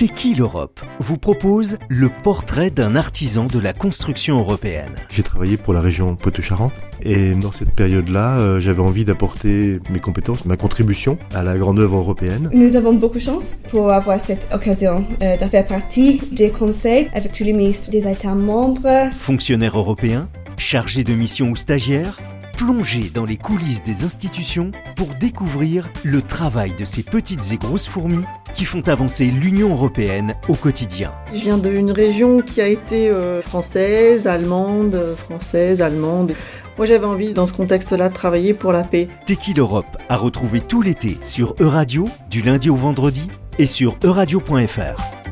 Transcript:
T'es qui l'Europe vous propose le portrait d'un artisan de la construction européenne. J'ai travaillé pour la région Poitou-Charentes et dans cette période-là, euh, j'avais envie d'apporter mes compétences, ma contribution à la grande œuvre européenne. Nous avons beaucoup de chance pour avoir cette occasion euh, de faire partie des conseils avec tous les ministres des États membres. Fonctionnaires européens, chargés de mission ou stagiaires, plongez dans les coulisses des institutions pour découvrir le travail de ces petites et grosses fourmis qui font avancer l'Union européenne au quotidien. Je viens d'une région qui a été euh, française, allemande, française, allemande. Moi j'avais envie dans ce contexte-là de travailler pour la paix. T'es qui l'Europe à retrouver tout l'été sur Euradio, du lundi au vendredi et sur euradio.fr.